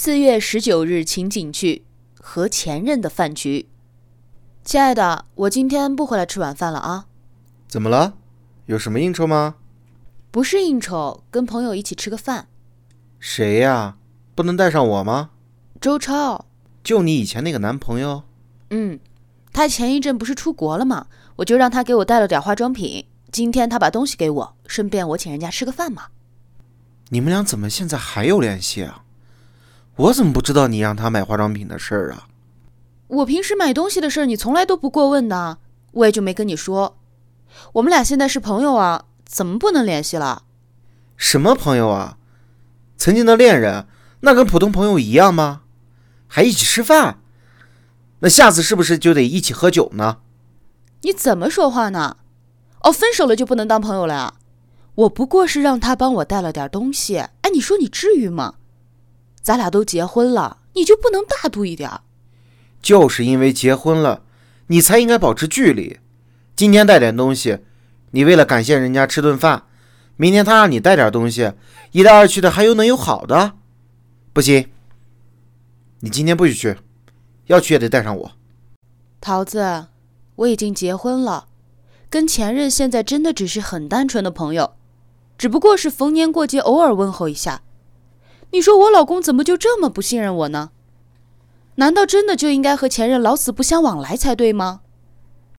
四月十九日情景剧：和前任的饭局。亲爱的，我今天不回来吃晚饭了啊。怎么了？有什么应酬吗？不是应酬，跟朋友一起吃个饭。谁呀？不能带上我吗？周超。就你以前那个男朋友？嗯，他前一阵不是出国了吗？我就让他给我带了点化妆品。今天他把东西给我，顺便我请人家吃个饭嘛。你们俩怎么现在还有联系啊？我怎么不知道你让他买化妆品的事儿啊？我平时买东西的事儿你从来都不过问的，我也就没跟你说。我们俩现在是朋友啊，怎么不能联系了？什么朋友啊？曾经的恋人，那跟普通朋友一样吗？还一起吃饭？那下次是不是就得一起喝酒呢？你怎么说话呢？哦，分手了就不能当朋友了呀？我不过是让他帮我带了点东西，哎，你说你至于吗？咱俩都结婚了，你就不能大度一点？就是因为结婚了，你才应该保持距离。今天带点东西，你为了感谢人家吃顿饭；明天他让你带点东西，一来二去的还有能有好的？不行，你今天不许去，要去也得带上我。桃子，我已经结婚了，跟前任现在真的只是很单纯的朋友。只不过是逢年过节偶尔问候一下，你说我老公怎么就这么不信任我呢？难道真的就应该和前任老死不相往来才对吗？